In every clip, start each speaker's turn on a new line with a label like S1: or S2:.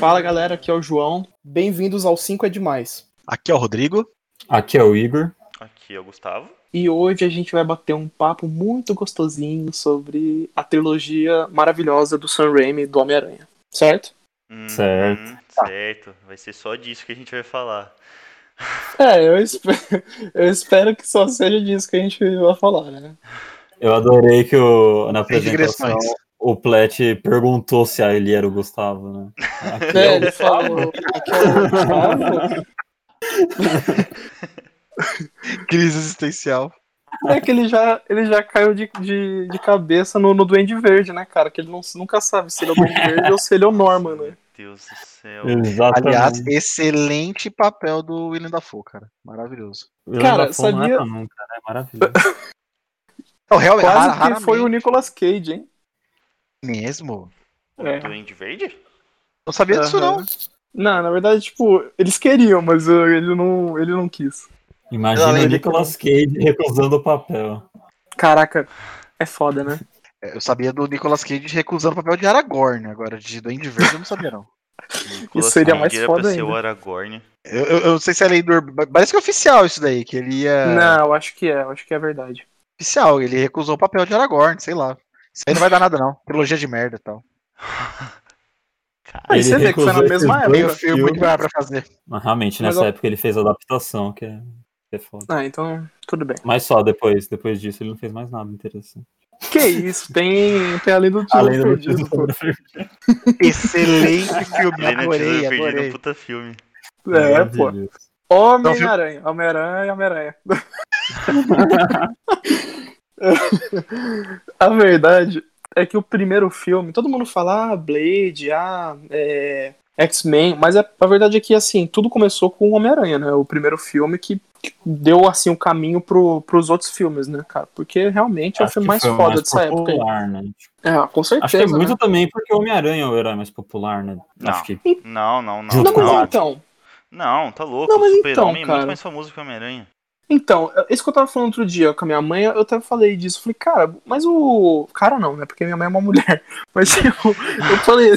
S1: Fala galera, aqui é o João. Bem-vindos ao 5 é Demais.
S2: Aqui é o Rodrigo.
S3: Aqui é o Igor.
S4: Aqui é o Gustavo.
S1: E hoje a gente vai bater um papo muito gostosinho sobre a trilogia maravilhosa do Sam Raimi do Homem-Aranha. Certo?
S4: Hum,
S3: Certo.
S4: hum, certo. Vai ser só disso que a gente vai falar.
S1: É, eu espero, eu espero que só seja disso que a gente vai falar, né?
S3: Eu adorei que o, na apresentação. O Plet perguntou se ele era o Gustavo, né? Aqui
S1: É,
S3: é o
S1: ele falou. Aqui é o Gustavo.
S2: Crise existencial.
S1: É que ele já, ele já caiu de, de, de cabeça no, no Duende Verde, né, cara? Que ele não, nunca sabe se ele é o Duende Verde ou se ele é o Norman, né?
S4: Meu Deus do céu.
S3: Exatamente.
S2: Aliás, excelente papel do William Dafoe, cara. Maravilhoso.
S1: Cara,
S3: Dafoe não é
S1: sabia-
S3: pra nunca, né? Maravilhoso.
S2: Não, realmente,
S1: Quase que foi o Nicolas Cage, hein?
S2: Mesmo.
S1: É.
S4: Duende Verde?
S2: Não sabia disso,
S1: Aham.
S2: não.
S1: Não, na verdade, tipo, eles queriam, mas uh, ele não, ele não quis.
S3: Imagina
S2: Além
S3: o
S2: de-
S3: Nicolas Cage recusando o papel.
S1: Caraca, é foda, né?
S2: Eu sabia do Nicolas Cage recusando o papel de Aragorn. Agora, de Duende Verde, eu não sabia, não.
S4: Nicolas
S1: seria mais foda
S4: pra ser
S1: ainda.
S4: o Aragorn.
S2: Eu, eu, eu não sei se é lei do... Parece que é oficial isso daí, que ele ia...
S1: Não, eu acho que é, eu acho que é verdade.
S2: Oficial, ele recusou o papel de Aragorn, sei lá. Isso aí não vai dar nada, não. Trilogia de merda e tal.
S4: Cara,
S1: Aí você vê que foi na mesma época.
S2: Meio
S3: dois
S2: filme que vai pra fazer.
S3: Mas realmente,
S1: Mas
S3: nessa
S1: eu-
S3: época ele fez a adaptação, que é, que é foda.
S1: Ah, então, tudo bem.
S3: Mas só depois, depois disso ele não fez mais nada interessante.
S1: Que isso, tem, tem além do Tesouro
S3: Além do
S1: Perdido, pô.
S2: Excelente filme,
S4: não
S2: adorei,
S4: tinha perdido
S2: adorei.
S4: um puta filme.
S1: É, pô.
S3: Maravilhoso.
S1: Homem-Aranha, Homem-Aranha e Homem-Aranha. A verdade é que o primeiro filme, todo mundo fala, ah, Blade, ah, é, X-Men, mas a, a verdade é que, assim, tudo começou com o Homem-Aranha, né? O primeiro filme que, que deu, assim, o caminho pro, pros outros filmes, né, cara? Porque realmente é o
S3: Acho
S1: filme
S3: que
S1: mais foda
S3: mais
S1: dessa época.
S3: popular, né?
S1: É, com certeza.
S3: Acho que é
S1: né?
S3: muito também porque o Homem-Aranha é o herói mais popular, né?
S4: Não.
S3: Acho que
S4: Não, não, não.
S1: Não, mas
S4: Não,
S1: então,
S4: não tá louco.
S1: Não, mas
S4: o Super-Homem
S1: então,
S4: é
S1: cara.
S4: muito mais famoso que o Homem-Aranha.
S1: Então, isso que eu tava falando outro dia com a minha mãe, eu até falei disso. Falei, cara, mas o. Cara não, né? Porque minha mãe é uma mulher. Mas tipo, eu falei.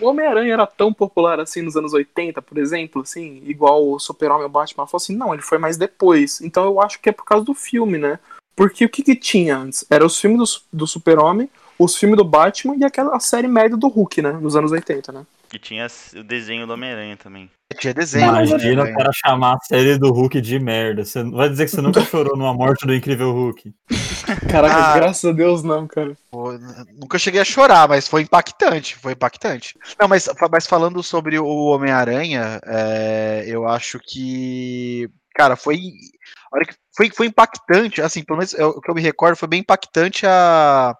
S1: o Homem-Aranha era tão popular assim nos anos 80, por exemplo, assim, igual o Super-Homem e o Batman. Ela falou assim, não, ele foi mais depois. Então eu acho que é por causa do filme, né? Porque o que, que tinha antes? Era os filmes do, do Super-Homem, os filmes do Batman e aquela série merda do Hulk, né? Nos anos 80, né?
S4: E tinha o desenho do Homem-Aranha também.
S2: Tinha desenho.
S3: Imagina
S2: né?
S3: o cara chamar a série do Hulk de merda. Você vai dizer que você nunca chorou numa morte do incrível Hulk.
S1: Caraca,
S2: Ah.
S1: graças a Deus não, cara.
S2: Pô, Nunca cheguei a chorar, mas foi impactante, foi impactante. Não, mas, mas falando sobre o Homem-Aranha, é, eu acho que, cara, foi, hora que- foi, foi impactante, assim, pelo menos o que eu me recordo foi bem impactante a,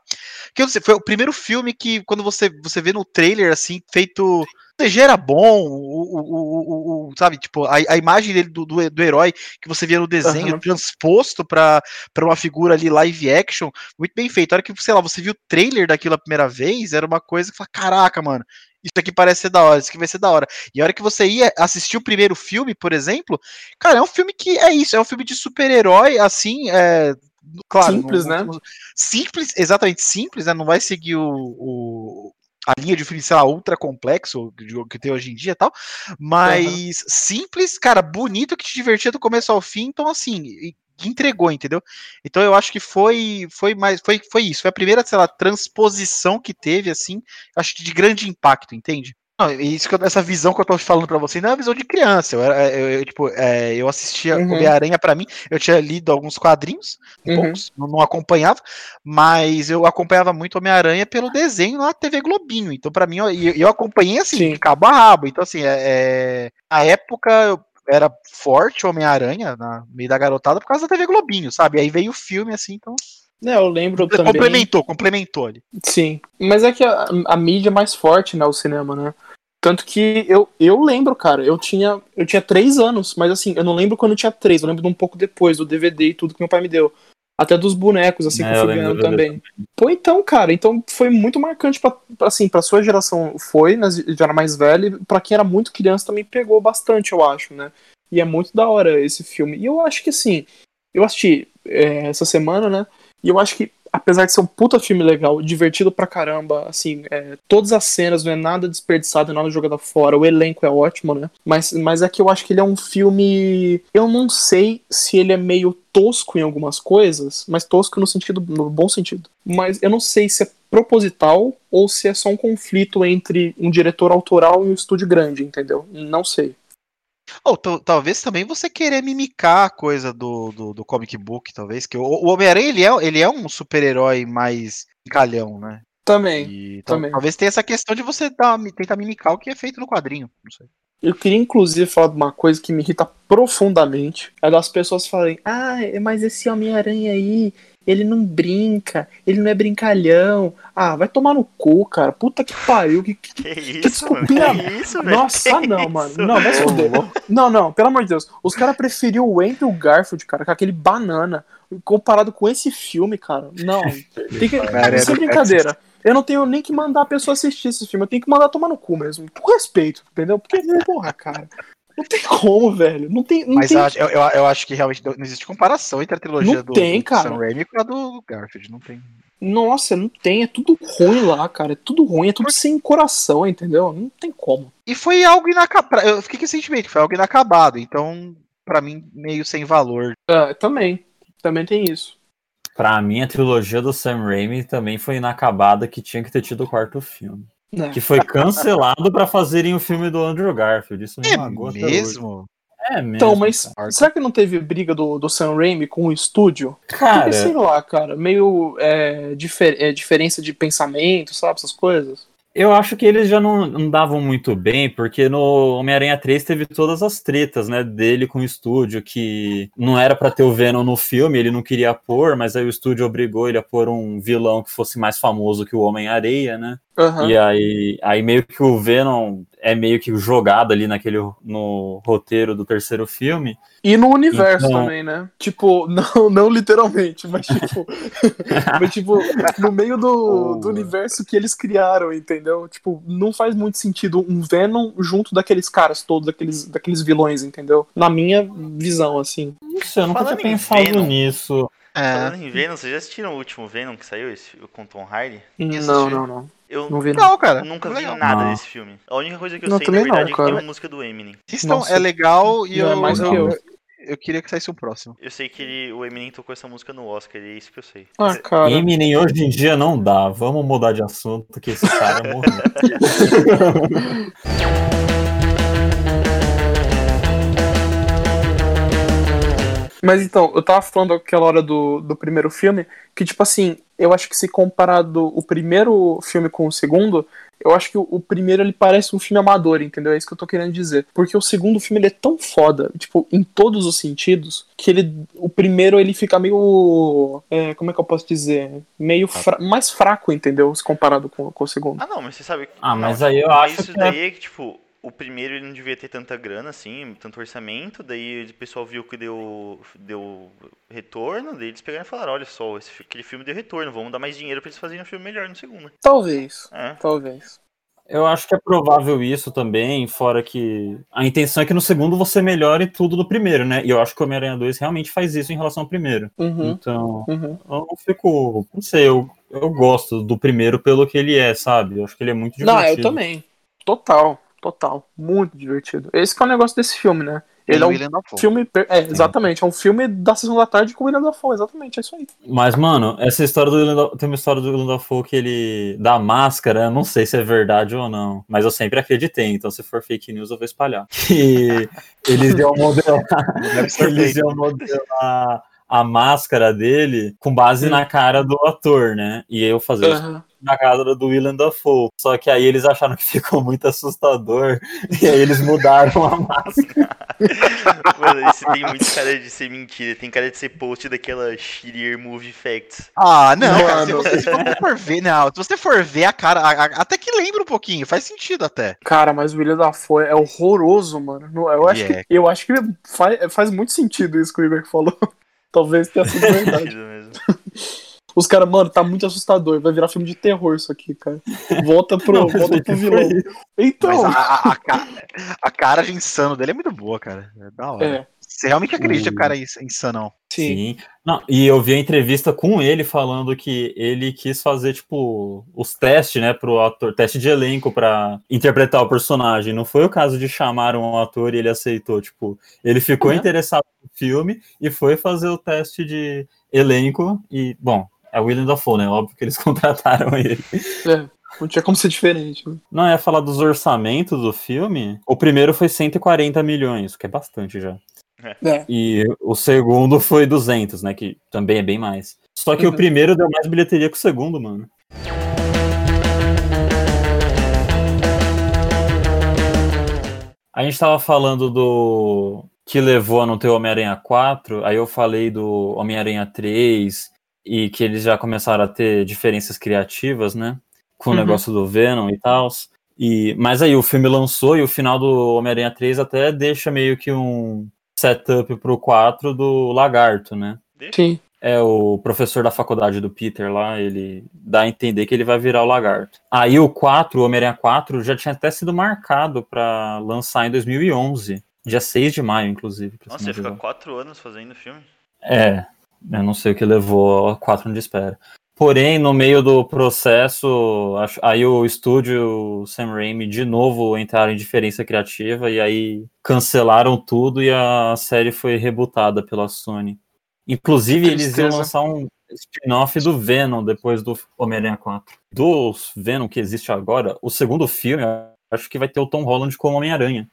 S2: que eu sei, foi o primeiro filme que quando você, você vê no trailer, assim, feito, o CG era bom, o, o, o- o- sabe, tipo, a, a imagem dele do, do, do herói que você via no desenho,
S1: Aham.
S2: transposto pra, pra uma figura ali live action, muito bem feito. A hora que, sei lá, você viu o trailer daquilo a primeira vez, era uma coisa que fala, caraca, mano, isso aqui parece ser da hora, isso aqui vai ser da hora. E a hora que você ia assistir o primeiro filme, por exemplo, cara, é um filme que é isso, é um filme de super-herói, assim, é. Claro,
S1: Simples,
S2: não-
S1: né?
S2: Simples, exatamente simples, né? Não vai seguir o, o- a linha de filme, sei lá, ultra complexo que tem hoje em dia e tal, mas simples, cara, bonito, que te divertia do começo ao fim, então assim, entregou, entendeu? Então eu acho que foi foi mais foi, foi isso, foi a primeira, sei lá, transposição que teve assim, acho que de grande impacto, entende? Não, isso que eu- essa visão que eu tô falando pra você não é uma visão de criança. Eu, era- eu, eu, tipo, é, eu assistia
S1: Uhum.
S2: Homem-Aranha pra mim, eu tinha lido alguns quadrinhos,
S1: Uhum.
S2: poucos, não, não acompanhava, mas eu acompanhava muito Homem-Aranha pelo desenho na TV Globinho. Então, pra mim, eu, eu acompanhei assim,
S1: Sim.
S2: de cabo a rabo. Então, assim, é, é, na época era forte Homem-Aranha na meio da garotada por causa da TV Globinho, sabe? Aí veio o filme, assim, então.
S1: É, eu lembro também.
S2: Complementou, complementou ali.
S1: Sim, mas é que a, a mídia é mais forte, né, o cinema, né? Tanto que eu, eu lembro, cara, eu tinha, eu tinha três anos, mas assim, eu não lembro quando eu tinha três, eu lembro de um pouco depois, do DVD e tudo que meu pai me deu. Até dos bonecos, assim,
S3: É,
S1: que eu fui ganhando também. Pô, então, cara, então foi muito marcante pra, pra, assim, pra sua geração foi, né, já era mais velho, pra quem era muito criança também pegou bastante, eu acho, né? E é muito da hora esse filme. E eu acho que, assim, eu assisti é, essa semana, né, e eu acho que apesar de ser um puta filme legal, divertido pra caramba, assim, é, todas as cenas não é nada desperdiçado, nada jogado fora, o elenco é ótimo, né? Mas, mas é que eu acho que ele é um filme. Eu não sei se ele é meio tosco em algumas coisas, mas tosco no sentido, no bom sentido. Mas eu não sei se é proposital ou se é só um conflito entre um diretor autoral e um estúdio grande, entendeu? Não sei.
S2: Ou tal- talvez também você querer mimicar a coisa do, do, do comic book, talvez. Que o, o Homem-Aranha ele é, ele é um super-herói mais calhão, né?
S1: Também.
S2: E
S1: também.
S2: talvez tenha essa questão de você dar, tentar mimicar o que é feito no quadrinho. Não sei.
S1: Eu queria inclusive falar de uma coisa que me irrita profundamente. É das pessoas falarem, ah, mas esse Homem-Aranha aí, ele não brinca, ele não é brincalhão. Ah, vai tomar no cu, cara. Puta que pariu. Que, que-
S4: Que isso,
S1: desculpinha-
S4: Que isso, velho?
S1: Nossa,
S4: Que
S1: não,
S4: isso?
S1: mano. Não, vai se fuder. Não, não, pelo amor de Deus. Os caras preferiam o Andrew Garfield, cara, com aquele banana, comparado com esse filme, cara. Não. Tem que.
S2: Cara,
S1: Isso é
S2: é-
S1: brincadeira. Eu não tenho nem que mandar a pessoa assistir esse filme, eu tenho que mandar tomar no cu mesmo. Por respeito, entendeu? Porque, porra, cara. Não tem como, velho. Não tem. Não
S2: Mas
S1: tem...
S2: eu, acho- eu, eu- acho que realmente não existe comparação entre a trilogia
S1: Não
S2: do,
S1: tem,
S2: do
S1: cara.
S2: Sam Raimi com a do Garfield. Não tem.
S1: Nossa, não tem. É tudo ruim lá, cara. É tudo ruim, é tudo sem coração, entendeu? Não tem como.
S2: E foi algo inacabado. Eu fiquei com esse sentimento, foi algo inacabado. Então, pra mim, meio sem valor.
S1: Ah, também. Também tem isso.
S3: Pra mim, a trilogia do Sam Raimi também foi inacabada que tinha que ter tido o quarto filme.
S1: Né?
S3: Que foi cancelado pra fazerem o filme do Andrew Garfield. Isso me
S2: É
S3: magoa até hoje.
S2: mesmo?
S3: É mesmo.
S1: Então, mas
S2: cara.
S1: será que não teve briga do, do Sam Raimi com o estúdio?
S3: Cara,
S1: Porque, sei lá, cara, meio é, difer- é, diferença de pensamento, sabe? Essas coisas.
S3: eu acho que eles já não não davam muito bem, porque no Homem-Aranha 3 teve todas as tretas, né, dele com o estúdio, que não era pra ter o Venom no filme, ele não queria pôr, mas aí o estúdio obrigou ele a pôr um vilão que fosse mais famoso que o Homem-Areia, né?
S1: Aham.
S3: E aí, aí meio que o Venom é meio que jogado ali naquele no roteiro do terceiro filme.
S1: E no universo
S3: Então-
S1: também, né? Tipo, não, não literalmente, mas tipo. mas, tipo, no meio do, do universo que eles criaram, entendeu? Tipo, não faz muito sentido um Venom junto daqueles caras todos, daqueles, daqueles vilões, entendeu? Na minha visão, assim.
S3: Não sei, eu nunca
S4: Falando
S3: tinha pensado
S4: Venom.
S3: nisso.
S2: É.
S4: Falando em Venom, vocês já assistiram o último Venom que saiu, esse, com Tom Hardy?
S1: Não, não, não.
S4: Eu
S1: Não vi, não.
S2: Não, cara.
S4: nunca
S2: é
S4: vi
S2: legal.
S4: nada
S3: Não.
S4: desse filme. A única coisa que eu
S1: Não,
S4: sei, na
S1: também não,
S4: verdade, é que
S1: cara.
S4: tem uma música do Eminem.
S1: Nossa.
S2: é legal e
S1: Não
S2: eu,
S1: é mais
S2: eu,
S1: que eu.
S2: eu, eu queria que saísse o próximo.
S4: Eu sei que ele- o Eminem tocou essa música no Oscar, e é isso que eu sei.
S1: Ah, cara.
S3: Eminem hoje em dia não dá. Vamos mudar de assunto, que esse cara morreu.
S1: Mas então, eu tava falando aquela hora do, do primeiro filme, que tipo assim, eu acho que se comparado o primeiro filme com o segundo, eu acho que o, o primeiro ele parece um filme amador, entendeu? É isso que eu tô querendo dizer. Porque o segundo filme ele é tão foda, tipo, em todos os sentidos, que ele. O primeiro ele fica meio. é, como é que eu posso dizer? Meio fra- mais fraco, entendeu? Se comparado com, com o segundo.
S4: Ah, não, mas você sabe.
S3: Ah, mas aí eu acho
S4: isso
S3: que
S4: daí é que, tipo, o primeiro ele não devia ter tanta grana, assim, tanto orçamento, daí o pessoal viu que deu, deu retorno, daí eles pegaram e falaram, olha só, esse, aquele filme deu retorno, vamos dar mais dinheiro pra eles fazerem um filme melhor no segundo.
S1: Talvez.
S4: É.
S1: Talvez.
S3: Eu acho que é provável isso também, fora que a intenção é que no segundo você melhore tudo do primeiro, né? E eu acho que o Homem-Aranha 2 realmente faz isso em relação ao primeiro.
S1: Uhum.
S3: Então,
S1: Uhum.
S3: eu não fico. Não sei, eu, eu gosto do primeiro pelo que ele é, sabe? Eu acho que ele é muito divertido.
S1: Não, eu também. Total, total. Muito divertido. Esse que é o negócio desse filme, né? Ele é um
S2: William Dafoe.
S1: filme. per- É, exatamente. É um filme da sessão da tarde com o William Dafoe, exatamente. É isso aí.
S3: Mas, mano, essa história do Willem Da- tem uma história do Willem Dafoe que ele dá máscara, eu não sei se é verdade ou não, mas eu sempre acreditei, então se for fake news eu vou espalhar. Que eles iam modelar, eles iam modelar a máscara dele com base na cara do ator, né? E eu fazer isso
S1: Aham.
S3: Na cara do Willem Dafoe. Só que aí eles acharam que ficou muito assustador e aí eles mudaram a máscara.
S4: Mano, esse tem muito cara de ser mentira, tem cara de ser post daquela Shittier Movie Facts.
S2: Ah, não, cara, se
S1: Mano.
S2: você, se você for ver, não, se você for ver a cara, a- a- até que lembra um pouquinho, faz sentido até.
S1: Cara, mas o William Dafoe é horroroso, mano. Eu acho,
S2: Yeah.
S1: que, eu acho que faz, faz muito sentido isso que o Igor falou. Talvez tenha sido verdade.
S4: Mesmo.
S1: Os caras, mano, tá muito assustador. Vai virar filme de terror isso aqui, cara. Volta pro,
S3: Não,
S1: volta pro vilão. Então.
S2: Mas a, a, a, ca- a cara de insano dele é muito boa, cara. É da hora.
S1: É.
S2: Você realmente acredita que o cara é ins- insanão?
S3: Sim. Não, e eu vi a entrevista com ele falando que ele quis fazer, tipo, os testes, né, pro ator, teste de elenco pra interpretar o personagem. Não foi o caso de chamar um ator e ele aceitou, tipo, ele ficou
S1: É.
S3: interessado no filme e foi fazer o teste de elenco e, bom, é o William Dafoe, né, óbvio que eles contrataram ele.
S1: É, não tinha como ser diferente. né?
S3: Não, ia falar dos orçamentos do filme, o primeiro foi 140 milhões, que é bastante já.
S1: É.
S3: E o segundo foi 200, né? Que também é bem mais. Só que
S1: Uhum.
S3: o primeiro deu mais bilheteria que o segundo, mano. A gente tava falando do que levou a não ter o Homem-Aranha 4, aí eu falei do Homem-Aranha 3 e que eles já começaram a ter diferenças criativas, né? Com o
S1: Uhum.
S3: negócio do Venom e tal. E, mas aí o filme lançou e o final do Homem-Aranha 3 até deixa meio que um setup pro 4 do Lagarto, né?
S1: Sim.
S3: É o professor da faculdade do Peter lá, ele dá a entender que ele vai virar o Lagarto. Aí o 4, o Homem-Aranha 4, já tinha até sido marcado pra lançar em 2011. Dia 6 de maio, inclusive.
S4: Nossa,
S3: mais exato.
S4: quatro anos fazendo filme.
S3: É, eu não sei o que levou a 4 anos de espera. Porém, no meio do processo, acho- aí o estúdio, o Sam Raimi, de novo entraram em diferença criativa e aí cancelaram tudo e a série foi rebutada pela Sony. Inclusive, eles iam lançar um spin-off do Venom depois do Homem-Aranha 4. Do Venom que existe agora, o segundo filme, acho que vai ter o Tom Holland como Homem-Aranha.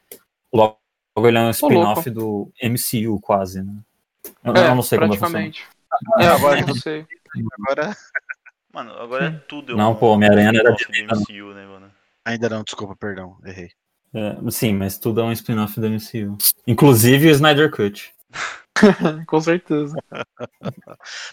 S3: Logo, ele é um spin-off do MCU, quase, né? Eu,
S1: É,
S3: eu não sei como
S1: praticamente. É, agora não sei.
S2: Agora,
S4: Mano, agora é tudo.
S3: Não,
S4: um-
S3: pô, Homem-Aranha não era
S4: do
S3: não.
S4: MCU, né, mano?
S2: ainda não, desculpa, perdão, errei.
S3: É, sim, mas tudo é um spin-off do MCU. Inclusive o Snyder Cut.
S1: Com certeza.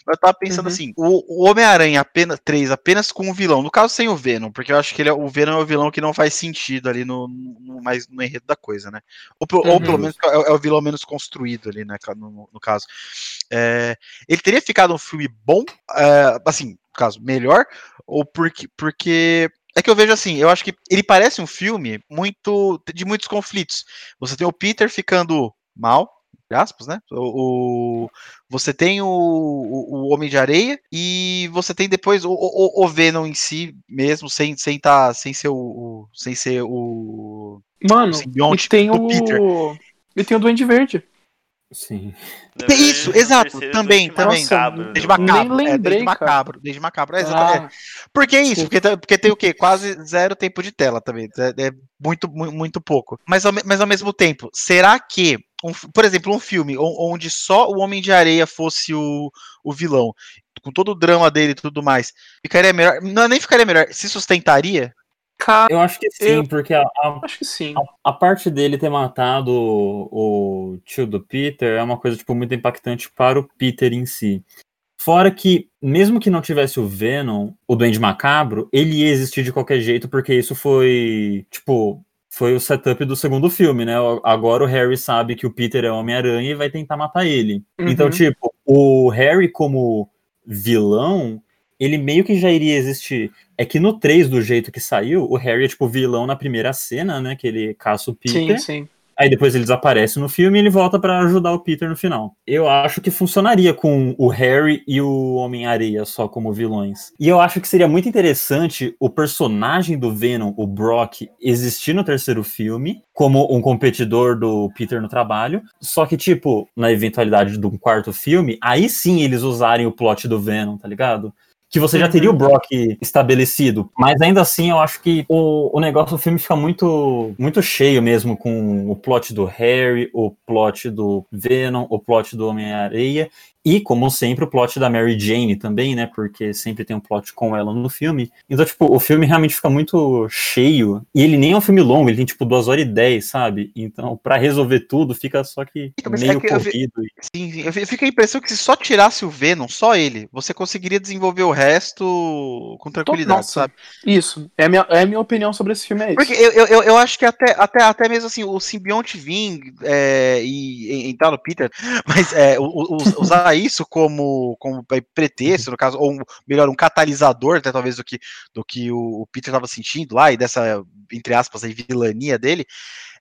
S2: Mas eu tava pensando
S1: Uhum.
S2: assim, o, o Homem-Aranha apenas 3, apenas com o vilão, no caso sem o Venom, porque eu acho que ele é, o Venom é o vilão que não faz sentido ali no, no, mais, no enredo da coisa, né? Ou, pe- ou
S1: Uhum.
S2: pelo menos é, é o vilão menos construído ali, né, no, no- caso. É, ele teria ficado um filme bom, é, assim, no caso, melhor, ou porque, porque é que eu vejo assim, eu acho que ele parece um filme muito de muitos conflitos. Você tem o Peter ficando mal, aspas, né? O, o- você tem o, o, o Homem de Areia e você tem depois o, o, o Venom em si mesmo, sem, sem, tá, sem ser o, o- sem ser o,
S1: Mano,
S2: o
S1: e tem
S2: do Peter.
S1: o. E tem o Duende Verde.
S3: Sim.
S2: Isso, exato, também, também.
S4: Macabro,
S1: Nossa,
S2: Desde
S4: né?
S1: Nem
S2: macabro, é,
S1: lembrei,
S2: desde macabro, desde macabro, é, exato, é.
S1: Ah,
S2: Por que isso? Porque, tem- porque tem o quê? Quase zero tempo de tela também. É, é muito, mu- muito pouco. Mas ao, mas ao mesmo tempo, será que, um por exemplo, um filme onde só o Homem de Areia fosse o, o vilão, com todo o drama dele e tudo mais, ficaria melhor? Não, nem ficaria melhor. Se sustentaria?
S1: cara,
S3: Eu acho que sim,
S1: Eu-
S3: porque a, a,
S1: acho que sim.
S3: a parte dele ter matado o, o tio do Peter é uma coisa tipo, muito impactante para o Peter em si. Fora que, mesmo que não tivesse o Venom, o Duende Macabro, ele ia existir de qualquer jeito, porque isso foi, tipo, foi o setup do segundo filme, né? Agora o Harry sabe que o Peter é Homem-Aranha e vai tentar matar ele.
S1: Uhum.
S3: Então, tipo, o Harry como vilão, ele meio que já iria existir. É que no 3, do jeito que saiu, o Harry é tipo vilão na primeira cena, né? Que ele caça o Peter.
S1: Sim, sim.
S3: Aí depois ele desaparece no filme e ele volta pra ajudar o Peter no final. Eu acho que funcionaria com o Harry e o Homem-Areia só como vilões. E eu acho que seria muito interessante o personagem do Venom, o Brock, existir no terceiro filme como um competidor do Peter no trabalho. Só que, tipo, na eventualidade de um quarto filme, aí sim eles usarem o plot do Venom, tá ligado? Que você já
S1: Uhum.
S3: teria o Brock estabelecido. Mas ainda assim, eu acho que o, o negócio do filme fica muito, muito cheio mesmo com o plot do Harry, o plot do Venom, o plot do Homem-Areia. E, como sempre, o plot da Mary Jane também, né? Porque sempre tem um plot com ela no filme. Então, tipo, o filme realmente fica muito cheio. E ele nem é um filme longo, ele tem, tipo, 2 horas e 10, sabe? Então, pra resolver tudo, fica só que
S2: Então, mas é
S3: meio
S2: que eu vi-
S3: corrido.
S2: Sim, sim. Eu fi- eu fico a impressão que se só tirasse o Venom, só ele, você conseguiria desenvolver o resto com tranquilidade,
S1: Nossa,
S2: sabe?
S1: Isso. É a, minha, é a minha opinião sobre esse filme, é isso.
S2: Porque eu, eu, eu- acho que até, até, até mesmo assim, o simbionte vir é, e e entrar no Peter, mas é, o- o- us- usar isso como, como pretexto, no caso, ou um- melhor, um catalisador, até talvez, do que, do que o, o Peter estava sentindo lá, e dessa, entre aspas, aí, vilania dele,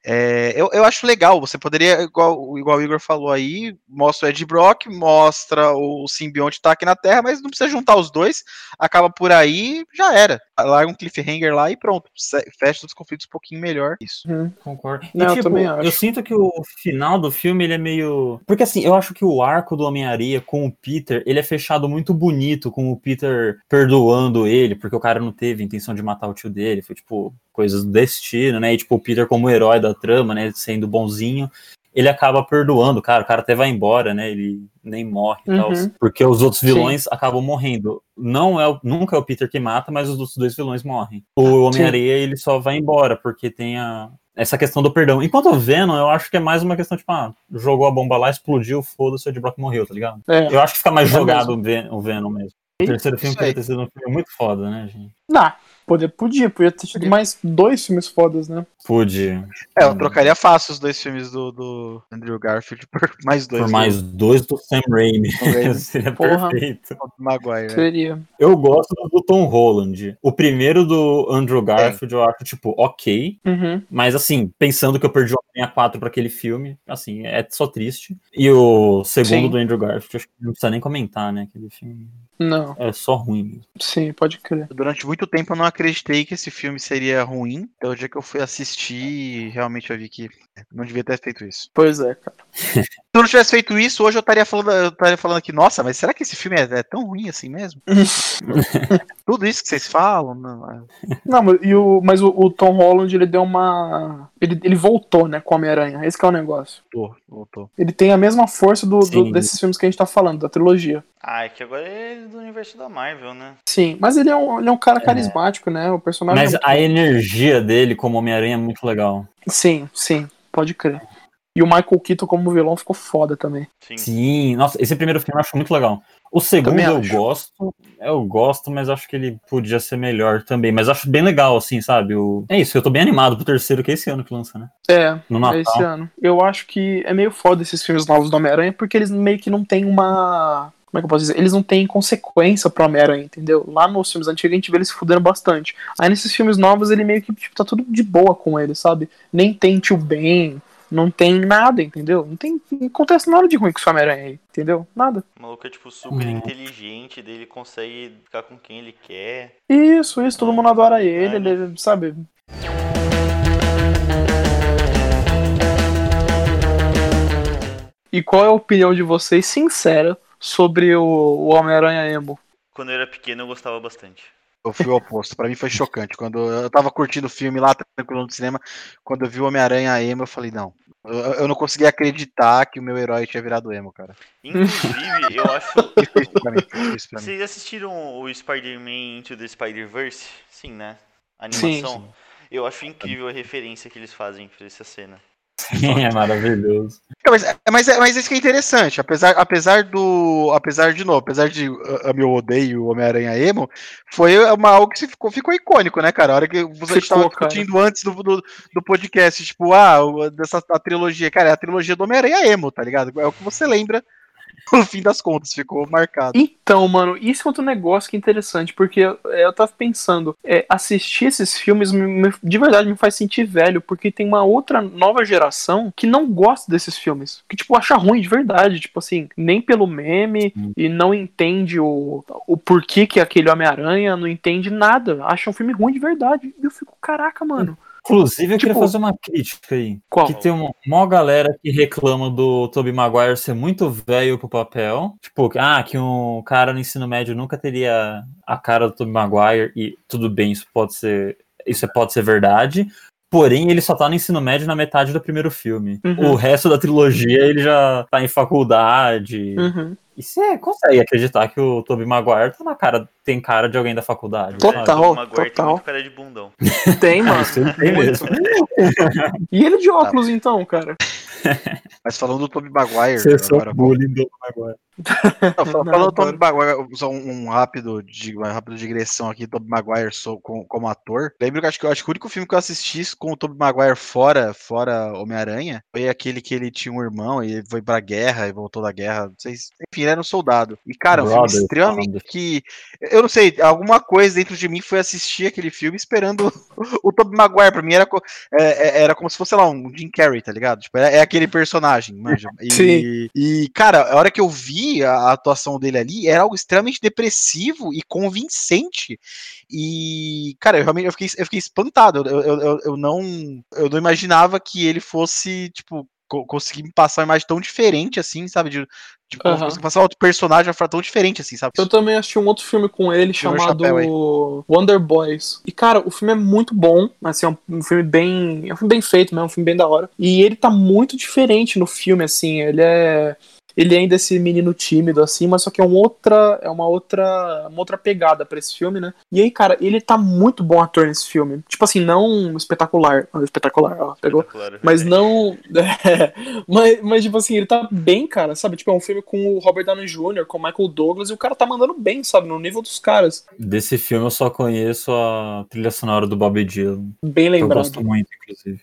S2: É, eu, eu acho legal, você poderia, igual, igual o Igor falou aí, mostra o Ed Brock, mostra o simbionte tá aqui na Terra, mas não precisa juntar os dois, acaba por aí, já era. Larga um cliffhanger lá e pronto, fecha os conflitos um pouquinho melhor. Isso.
S3: Hum, concordo.
S1: Não,
S3: e,
S1: eu
S3: tipo,
S1: também acho.
S3: eu sinto que o final do filme ele é meio. Porque assim, eu acho que o arco do Homem-Areia com o Peter, ele é fechado muito bonito, com o Peter perdoando ele, porque o cara não teve intenção de matar o tio dele, foi tipo coisas do destino, né? E tipo, o Peter como herói da trama, né? Sendo bonzinho. Ele acaba perdoando, cara. O cara até vai embora, né? Ele nem morre e tal.
S1: Uhum.
S3: Porque os outros vilões acabam morrendo. Não é o- nunca é o Peter que mata, mas os outros dois vilões morrem. O Homem-Areia, ele só vai embora, porque tem a, essa questão do perdão. Enquanto o Venom, eu acho que é mais uma questão, tipo, ah, jogou a bomba lá, explodiu, foda-se, o Ed Brock morreu, tá ligado?
S1: É.
S3: Eu acho que fica mais
S1: É
S3: jogado
S1: mesmo.
S3: o Ven- o Venom mesmo. O terceiro filme poderia ter sido um filme muito foda, né, gente?
S1: Não, podia, podia, podia ter tido
S2: Podia.
S1: mais dois filmes fodas, né?
S3: Pude.
S2: É, eu trocaria fácil os dois filmes do, do Andrew Garfield por mais dois.
S3: Por
S2: do-
S3: mais dois do Sam Raimi. Seria
S1: Porra.
S3: perfeito.
S2: Maguire. né?
S1: Seria.
S3: Eu gosto do Tom Holland. O primeiro do Andrew Garfield eu acho, tipo, ok.
S1: Uhum.
S3: Mas, assim, pensando que eu perdi o Homem-Aranha 4 pra aquele filme, assim, é só triste. E o segundo
S1: Sim.
S3: do Andrew Garfield, acho que não precisa nem comentar, né? Aquele filme
S1: Não,
S3: é só ruim mesmo.
S1: sim, pode crer.
S2: Durante muito tempo eu não acreditei que esse filme seria ruim. Então, o dia que eu fui assistir, realmente eu vi que não devia ter feito isso.
S1: Pois é, cara.
S2: Se eu não tivesse feito isso, hoje eu estaria falando, eu estaria falando aqui, nossa, mas será que esse filme é, é tão ruim assim mesmo? Tudo isso que vocês falam, não, é-
S1: Não, mas, e o, mas o, o Tom Holland, ele deu uma. Ele, ele voltou, né, com o Homem-Aranha. Esse que é o negócio.
S2: voltou, voltou.
S1: Ele tem a mesma força do, do- desses filmes que a gente tá falando, da trilogia.
S4: Ah, é que agora é do universo da Marvel, né?
S1: Sim, mas ele é um, ele é um cara carismático, né? O personagem.
S3: Mas
S1: é
S3: a energia dele como Homem-Aranha é muito legal.
S1: Sim, sim, pode crer. E o Michael Keaton como vilão ficou foda também.
S4: Sim.
S3: Sim, nossa, esse primeiro filme eu acho muito legal. O segundo eu gosto, eu gosto, mas acho que ele podia ser melhor também. Mas acho bem legal, assim, sabe? O... É isso, eu tô bem animado pro terceiro, que é esse ano que lança, né?
S1: É,
S3: No
S1: é
S3: Natal.
S1: esse ano. Eu acho que é meio foda esses filmes novos do Homem-Aranha, porque eles meio que não têm uma. Como é que eu posso dizer? Eles não têm consequência pro Homem-Aranha, entendeu? Lá nos filmes antigos a gente vê eles se fudendo bastante. Aí nesses filmes novos ele meio que tipo, tá tudo de boa com ele, sabe? Nem tem tio Ben, não tem nada, entendeu? Não tem. Não acontece nada de ruim com o Homem-Aranha aí, entendeu? Nada.
S4: O maluco é, tipo, super
S3: Hum.
S4: inteligente, dele consegue ficar com quem ele quer.
S1: Isso, isso, todo mundo adora ele, ele, sabe? E qual é a opinião de vocês, sincera, sobre o, o Homem-Aranha Emo?
S4: Quando eu era pequeno, eu gostava bastante.
S2: Eu fui o oposto. Pra mim foi chocante. Quando eu tava curtindo o filme lá, tranquilo no cinema, quando eu vi o Homem-Aranha emo, eu falei, não. Eu, eu não conseguia acreditar que o meu herói tinha virado emo, cara.
S4: Inclusive, eu acho.
S2: Isso pra mim. Isso pra mim.
S4: Vocês assistiram o Spider-Man Into the Spider-Verse? Sim, né? A
S1: Sim,
S4: animação. Eu acho incrível a referência que eles fazem pra essa cena.
S3: é maravilhoso.
S2: Então, Mas, é- mas, é- mas isso que é interessante, apesar, apesar do. Apesar de novo, apesar de uh, meu odeio o Homem-Aranha Emo, foi uma, algo que se ficou, ficou icônico, né, cara? A hora que você estava
S1: cara.
S2: discutindo antes do, do, do podcast, tipo, ah, dessa a trilogia, cara, é a trilogia do Homem-Aranha Emo, tá ligado? É o que você lembra, no fim das contas, ficou marcado.
S1: Então, mano, isso é outro negócio que é interessante, porque eu, eu tava pensando, é, assistir esses filmes me- me- de verdade me faz sentir velho, porque tem uma outra nova geração que não gosta desses filmes, que, tipo, acha ruim de verdade, tipo assim, nem pelo meme,
S3: Hum.
S1: e não entende o, o porquê que é aquele Homem-Aranha, não entende nada, acha um filme ruim de verdade, e eu fico, caraca, mano.
S3: Inclusive, eu queria
S1: Tipo-
S3: fazer uma crítica aí.
S1: Qual?
S3: Que tem uma maior galera que reclama do Tobey Maguire ser muito velho pro papel. Tipo, ah, que um cara no ensino médio nunca teria a cara do Tobey Maguire. E tudo bem, isso pode ser. Isso pode ser verdade. Porém, ele só tá no ensino médio na metade do primeiro filme.
S1: Uhum.
S3: O resto da trilogia ele já tá em faculdade.
S1: Uhum.
S3: E você consegue acreditar que o Tobey Maguire tá na cara, tem cara de alguém da faculdade.
S1: Total.
S3: sabe?
S4: Maguire tem
S1: total.
S4: muito cara de bundão.
S1: Tem, mano.
S3: tem
S1: Muito.
S3: mesmo.
S1: E ele de óculos, então, cara?
S2: Mas falando do Tobey Maguire,
S3: Você só
S2: agora,
S3: bullying do agora.
S2: Não, fal-
S1: Não,
S2: falando do Tobey Maguire, só um, um rápido, de, uma rápida digressão aqui, Tobey Maguire sou, com- como ator. Lembro que eu acho que eu acho que o único filme que eu assisti com o Tobey Maguire fora, fora Homem-Aranha foi aquele que ele tinha um irmão e ele foi pra guerra e voltou da guerra. Não sei se, enfim, ele era um soldado. E, cara, um filme extremamente que. Eu não sei, alguma coisa dentro de mim foi assistir aquele filme esperando o Tobey Maguire. Pra mim era, é- é- era como se fosse, sei lá, um Jim Carrey, tá ligado? Tipo, é, é aquele personagem, manja. E,
S1: Sim.
S2: e, cara, a hora que eu vi a, a atuação dele ali, era algo extremamente depressivo e convincente. E, cara, eu realmente eu fiquei, eu fiquei espantado. Eu, eu, eu, não, eu não imaginava que ele fosse, tipo, co- conseguir me passar uma imagem tão diferente assim, sabe? De, de
S1: Aham.
S2: conseguir passar outro personagem tão diferente assim, sabe?
S1: Eu também assisti um outro filme com ele chamado
S2: chapéu.
S1: Wonder Boys. E, cara, o filme é muito bom. Assim, é um, filme bem. É um filme bem feito, né? É um filme bem da hora. E ele tá muito diferente no filme, assim. Ele é. Ele é ainda esse menino tímido, assim, mas só que é uma outra, é uma outra, uma outra pegada pra esse filme, né? E aí, cara, ele tá muito bom ator nesse filme. Tipo assim, não espetacular. Ah, Espetacular, ó, pegou.
S4: Espetacular.
S1: Mas não. é, mas, mas, tipo assim, ele tá bem, cara, sabe? Tipo, é um filme com o Robert Downey Jr., com o Michael Douglas, e o cara tá mandando bem, sabe? No nível dos caras.
S3: Desse filme eu só conheço a trilha sonora do Bob Dylan.
S1: Bem
S3: Que eu
S1: lembrado.
S3: gosto muito, inclusive.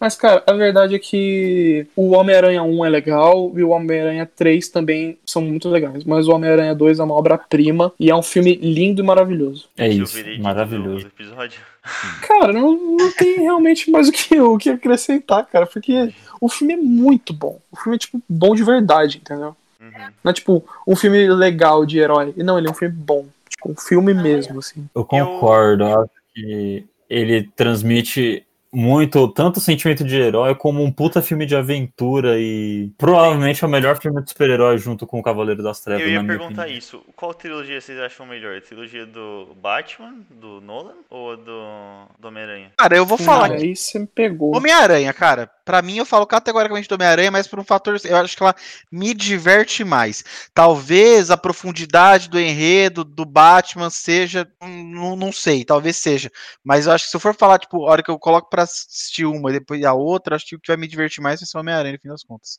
S1: Mas, cara, a verdade é que o Homem-Aranha 1 é legal e o Homem-Aranha 3 também são muito legais. Mas o Homem-Aranha 2 é uma obra-prima e é um filme lindo e maravilhoso.
S3: É isso, maravilhoso.
S1: Cara, não, não tem realmente mais o que, o que acrescentar, cara, porque o filme é muito bom. O filme é, tipo, bom de verdade, entendeu?
S4: Uhum.
S1: Não é, tipo, um filme legal de herói. Não, ele é um filme bom. Tipo, um filme mesmo, assim.
S3: Eu concordo, eu acho que ele transmite muito, tanto o sentimento de herói como um puta filme de aventura e provavelmente é o melhor filme de super-herói junto com o Cavaleiro das Trevas,
S4: Eu ia
S3: na minha
S4: perguntar
S3: opinião.
S4: isso. Qual trilogia vocês acham melhor? A trilogia do Batman, do Nolan ou do, do Homem-Aranha?
S2: Cara, eu vou falar
S1: Ah,
S2: que
S1: aí você me pegou.
S2: Homem-Aranha, cara, pra mim eu falo categoricamente do Homem-Aranha, mas por um fator, eu acho que ela me diverte mais. Talvez a profundidade do enredo do Batman seja, hum, não, não sei, talvez seja, mas eu acho que se eu for falar, tipo, a hora que eu coloco pra assistir uma e depois a outra, acho que o que vai me divertir mais vai ser o Homem-Aranha, no fim das contas.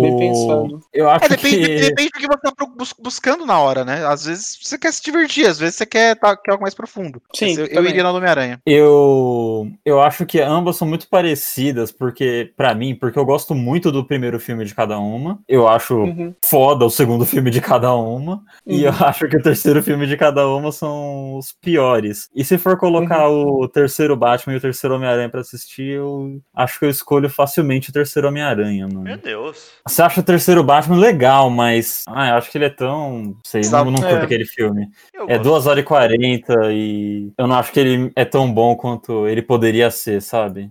S1: Bem
S3: O-
S1: pensado.
S3: Eu acho
S2: É, depende,
S3: que
S2: depende do que você tá buscando na hora, né? Às vezes você quer se divertir, às vezes você quer, tá, quer algo mais profundo.
S1: Sim,
S2: eu, eu iria na Homem-Aranha.
S3: eu eu acho que ambas são muito parecidas porque pra mim, porque eu gosto muito do primeiro filme de cada uma. Eu acho
S1: Uhum.
S3: foda o segundo filme de cada uma. E eu
S1: Uhum.
S3: acho que o terceiro filme de cada uma são os piores. E se for colocar
S1: Uhum.
S3: o terceiro Batman e o terceiro Homem-Aranha pra assistir, eu acho que eu escolho facilmente o terceiro Homem-Aranha,
S4: Meu
S3: mano.
S4: Deus.
S3: Você acha o terceiro Batman legal, mas. Ah, eu acho que ele é tão. Sei, não,
S2: Sabe,
S3: não
S1: é.
S3: curto aquele filme.
S4: Eu
S3: É
S4: gosto.
S3: 2 horas e 40 e eu não acho que ele é tão bom quanto ele poderia ser, sabe?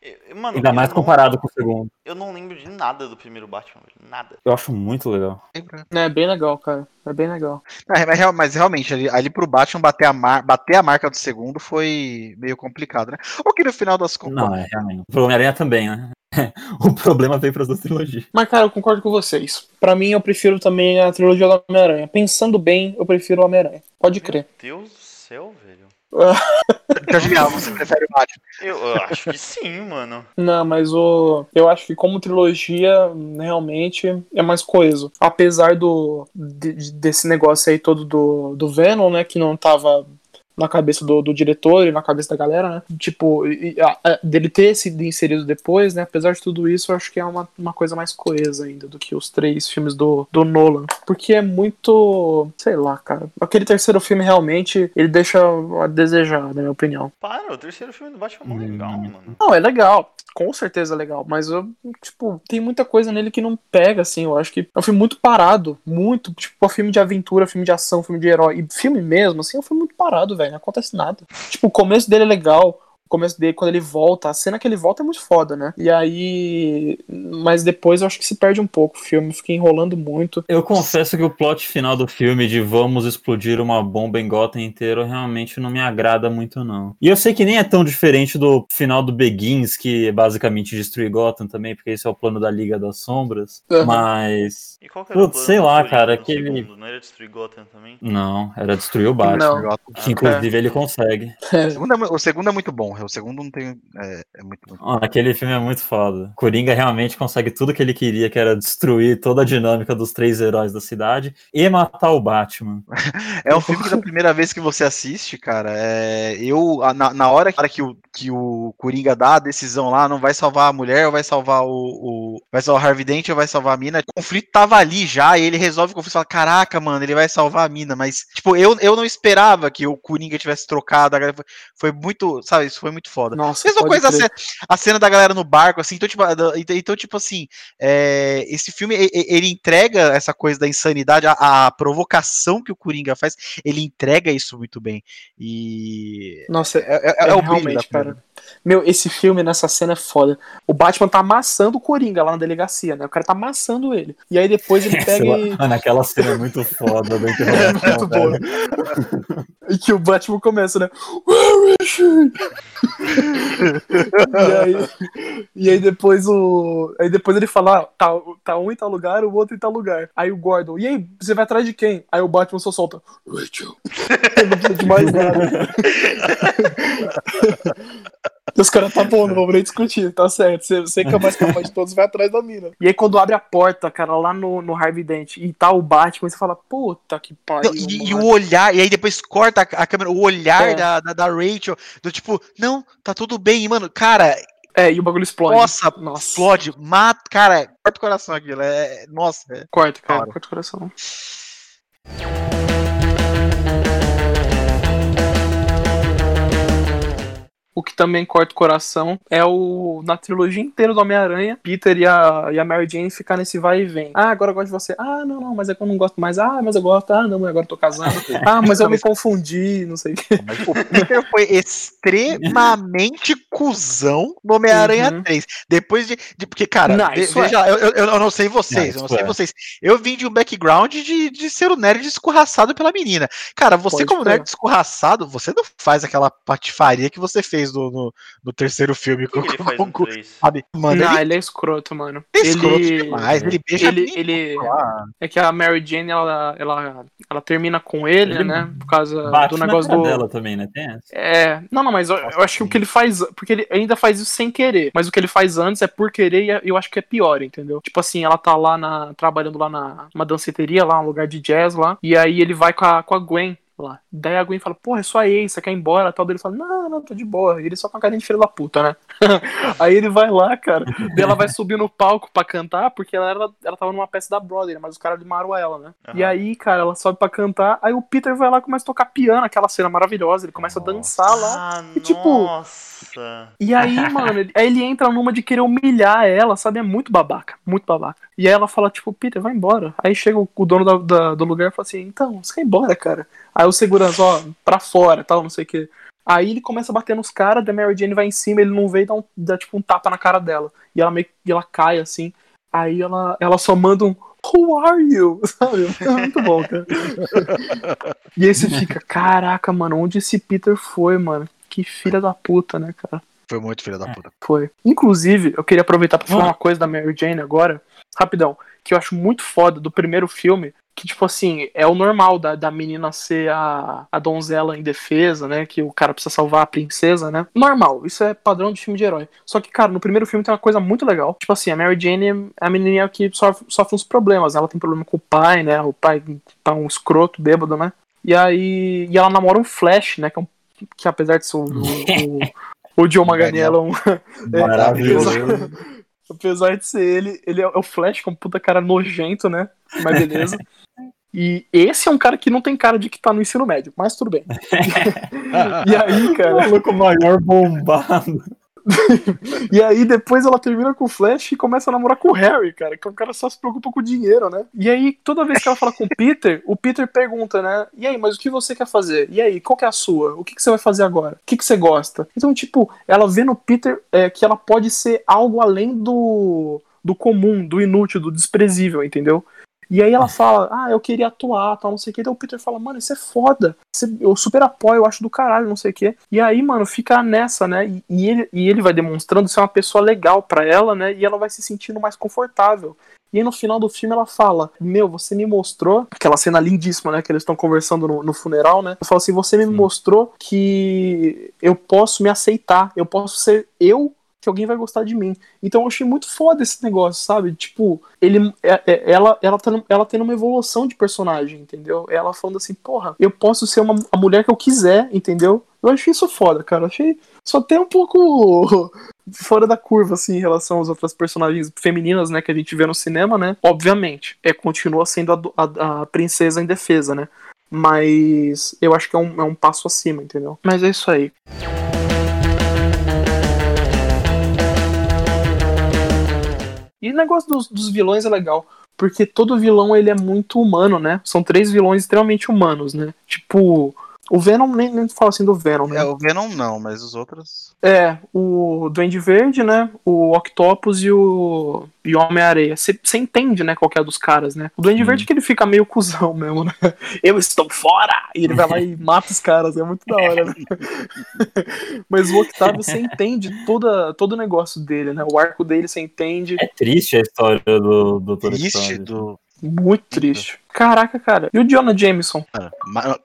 S4: Eu- Mano,
S3: Ainda mais
S4: não-
S3: comparado com o segundo.
S4: Eu não lembro de nada do primeiro Batman, velho. Nada.
S3: Eu acho muito legal.
S1: É bem legal, cara. É bem legal.
S2: É, mas, mas realmente, ali, ali pro Batman bater a, mar- bater a marca do segundo foi meio complicado, né? O que no final das contas.
S3: Não, é realmente. O Homem-Aranha também, né? o problema veio para as duas trilogias.
S1: Mas, cara, eu concordo com vocês. Pra mim, eu prefiro também a trilogia do Homem-Aranha. Pensando bem, eu prefiro o Homem-Aranha. Pode crer.
S4: Meu Deus do céu, velho.
S2: Então, genial, você prefere o Batman.
S4: Eu, acho que sim, mano.
S1: Não, mas o. Eu acho que como trilogia, realmente, é mais coeso. Apesar do. de- desse negócio aí todo do, do Venom, né? Que não tava na cabeça do, do diretor e na cabeça da galera, né? Tipo, e- a- a- dele ter sido inserido depois, né? Apesar de tudo isso, eu acho que é uma, uma coisa mais coesa ainda do que os três filmes do, do Nolan. Porque é muito. sei lá, cara. Aquele terceiro filme realmente ele deixa a desejar, na minha opinião.
S4: Para, o terceiro filme do Batman é legal,
S3: Hum.
S4: mano.
S1: Não, é legal. Com certeza é legal. Mas eu, tipo, tem muita coisa nele que não pega, assim. Eu acho que é um filme muito parado. Muito. Tipo, é filme de aventura, filme de ação, filme de herói. E filme mesmo, assim, é um filme muito parado, velho. Não acontece nada. Tipo, o começo dele é legal. Começo dele, quando ele volta, a cena que ele volta é muito foda, né? E aí. Mas depois eu acho que se perde um pouco o filme, fica enrolando muito.
S3: Eu confesso que o plot final do filme de vamos explodir uma bomba em Gotham inteiro realmente não me agrada muito, não. E eu sei que nem é tão diferente do final do Begins, que é basicamente destruir Gotham também, porque esse é o plano da Liga das Sombras.
S1: Uhum.
S3: Mas.
S4: E qual que era o
S3: Putz,
S4: plano
S3: sei lá, cara, aquele-
S4: segundo? Não era destruir Gotham também?
S3: Não, era destruir o Batman.
S1: Não.
S3: Que inclusive ele consegue.
S2: O segundo, é, o segundo é muito bom. O segundo não tem. É, é muito,
S3: Aquele filme é muito foda. Coringa realmente consegue tudo que ele queria, que era destruir toda a dinâmica dos três heróis da cidade e matar o Batman.
S2: É um filme que da primeira vez que você assiste, cara, é, eu, na, na hora que o, que o Coringa dá a decisão lá, não vai salvar a mulher ou vai salvar o, o- vai salvar o Harvey Dent ou vai salvar a mina, o conflito tava ali já, e ele resolve o conflito e fala, caraca, mano, ele vai salvar a mina, mas, tipo, eu, eu não esperava que o Coringa tivesse trocado, foi muito, sabe, isso foi muito foda.
S1: Nossa,
S2: Mesma coisa a cena, a cena da galera no barco, assim, então, tipo, então, tipo assim, é, esse filme, ele entrega essa coisa da insanidade, a, a provocação que o Coringa faz, ele entrega isso muito bem. E.
S1: Nossa,
S2: É, é- é
S1: É,
S2: o
S1: realmente, cara. Meu, esse filme nessa cena é foda. O Batman tá amassando o Coringa lá na delegacia, né? O cara tá amassando ele. E aí depois ele pega e.
S3: Mano, aquela cena é muito foda da
S1: É muito boa. E que o Batman começa, né? She? e, aí, e aí depois o. Aí depois ele fala, ah, tá, tá um em tal lugar, o outro em tal lugar. Aí o Gordon, e aí, você vai atrás de quem? Aí o Batman só solta. Rachel. Não precisa de mais nada. Os caras, tá bom, não vamos nem discutir, tá certo. Você, você que é o mais capaz de todos, vai atrás da mina. E aí, quando abre a porta, cara, lá no, no Harvey Dent, e tá o Batman, você fala, puta que pariu.
S2: Não, e, e o olhar, e aí depois corta a, a câmera, o olhar
S1: É.
S2: da, da, da Rachel, do tipo, não, tá tudo bem, mano, cara,
S1: É, e o bagulho explode.
S2: nossa,
S1: Nossa.
S2: explode, mata, cara, corta o coração aquilo, é, nossa, é.
S1: Corta, cara,
S2: Cara.
S1: corta o coração. O que também corta o coração é o. Na trilogia inteira do Homem-Aranha, Peter e a, e a Mary Jane ficar nesse vai e vem. Ah, agora eu gosto de você. Ah, não, não, mas é que eu não gosto mais. Ah, mas eu gosto. Ah, não, mas agora eu tô casando. Ah, mas eu me confundi, não sei o quê.
S2: O Peter foi extremamente cuzão no Homem-Aranha
S1: Uhum.
S2: 3. Depois de, de- Porque, cara,
S1: Não, isso é.
S2: veja, eu, eu, eu não sei vocês,
S3: Não,
S2: eu não sei
S3: é.
S2: vocês. Eu vim de um background de, de ser o nerd escorraçado pela menina. Cara, você,
S1: Pode
S2: como
S1: crer.
S2: nerd escorraçado, você não faz aquela patifaria que você fez no, no, no terceiro filme
S4: O que, que ele faz
S2: com-
S4: no
S2: com-
S4: 3?
S2: sabe? Mano,
S1: não,
S2: ele
S1: ele é escroto, mano.
S2: é escroto
S1: ele,
S2: demais, ele beija
S1: ele, ele é que a Mary Jane ela, ela, ela termina com ele,
S3: Ele
S1: né? Por causa
S3: Bate
S1: do negócio do.
S3: dela também, né? Tem essa.
S1: É, não, não, mas eu, eu acho que o que ele faz, porque ele ainda faz isso sem querer, mas o que ele faz antes é por querer e é- eu acho que é pior, entendeu? Tipo assim, ela tá lá na, trabalhando lá na uma danceteria, lá, um lugar de jazz lá, e aí ele vai com a, com a Gwen lá. Daí a Gwen fala, porra, é só ex, você quer ir embora? Tal, daí ele fala, não, não, tô de boa. E ele só com a carinha de filho da puta, né? aí ele vai lá, cara, daí ela vai subir no palco pra cantar, porque ela, era, ela tava numa peça da Brother, mas os caras limaram ela, né? E
S4: Aham.
S1: aí, cara, ela sobe pra cantar, aí o Peter vai lá e começa a tocar piano, aquela cena maravilhosa, ele começa a dançar lá.
S4: Ah,
S1: E, tipo,
S4: nossa.
S1: E aí, mano, ele- ele entra numa de querer humilhar ela, sabe? É muito babaca, muito babaca. E aí ela fala, tipo, Peter, vai embora. Aí chega o, o dono da- da- do lugar e fala assim, então, você ir embora, cara? Aí o segurança, ó, pra fora, tal, não sei o quê. Aí ele começa a bater nos caras, da Mary Jane vai em cima, ele não vê e dá, um, dá tipo um tapa na cara dela. E ela meio que ela cai assim. Aí ela, ela só manda um Who are you? Sabe? É muito bom, cara. e aí você fica, caraca, mano, onde esse Peter foi, mano? Que filha da puta, né, cara?
S2: Foi muito filho da puta.
S1: Foi. Inclusive, eu queria aproveitar pra falar uma coisa da Mary Jane agora, rapidão, que eu acho muito foda do primeiro filme, que, tipo assim, é o normal da, da menina ser a, a donzela em defesa, né? Que o cara precisa salvar a princesa, né? Normal, isso é padrão de filme de herói. Só que, cara, no primeiro filme tem uma coisa muito legal. Tipo assim, a Mary Jane é a menininha que sofre, sofre uns problemas. Ela tem problema com o pai, né? O pai tá um escroto, bêbado, né? E aí. E ela namora um Flash, né? Que, é um, que apesar de ser o, o, o Joe Manganiello, é um,
S3: Maravilhoso.
S1: Apesar de ser ele, ele é o Flash com um puta cara nojento, né? Mas beleza. E esse é um cara que não tem cara de que tá no ensino médio, mas tudo bem. e aí,
S3: O
S1: cara.
S3: maluco maior bombado.
S1: e aí depois ela termina com o Flash e começa a namorar com o Harry, cara, que é um cara só se preocupa com o dinheiro, né? E aí, toda vez que ela fala com o Peter, o Peter pergunta, né? E aí, mas o que você quer fazer? E aí, qual que é a sua? O que, que você vai fazer agora? O que, que você gosta? Então, tipo, ela vê no Peter é, que ela pode ser algo além do, do comum, do inútil, do desprezível, entendeu? E aí ela fala, ah, eu queria atuar, tal, não sei o que. Então o Peter fala, mano, isso é foda. Eu super apoio, eu acho do caralho, não sei o que. E aí, mano, fica nessa, né? E, ele, e ele vai demonstrando ser uma pessoa legal para ela, né? E ela vai se sentindo mais confortável. E aí no final do filme ela fala: Meu, você me mostrou. Aquela cena lindíssima, né? Que eles estão conversando no, no, funeral, né? Eu falo assim: Você me Sim. mostrou que eu posso me aceitar, eu posso ser eu que alguém vai gostar de mim. Então eu achei muito foda esse negócio, sabe? Tipo, ele, é, é, ela, ela, tá, ela tendo uma evolução de personagem, entendeu? Ela falando assim, porra, eu posso ser uma, a mulher que eu quiser, entendeu? Eu achei isso foda, cara. Eu achei só até um pouco fora da curva, assim, em relação às outras personagens femininas, né, que a gente vê no cinema, né? Obviamente, é, continua sendo a, a, a princesa em defesa, né? Mas eu acho que é um, é um passo acima, entendeu? Mas é isso aí. E o negócio dos, dos vilões é legal, porque todo vilão ele é muito humano, né? São três vilões extremamente humanos, né? Tipo, o Venom, nem, nem fala assim do Venom, né?
S2: É, o Venom não, mas os outros.
S1: É, o Duende Verde, né? O Octopus e o, e o Homem-Areia. Você entende, né, qual é dos caras, né? O Duende hum. Verde é que ele fica meio cuzão mesmo, né? Eu estou fora! E ele vai lá e mata os caras, é muito da hora, né? mas o Octavio, você entende toda, todo o negócio dele, né? O arco dele, você entende.
S3: É triste a história do Dr.
S2: Triste do
S1: muito triste. Caraca, cara. E o Jonah Jameson? Cara,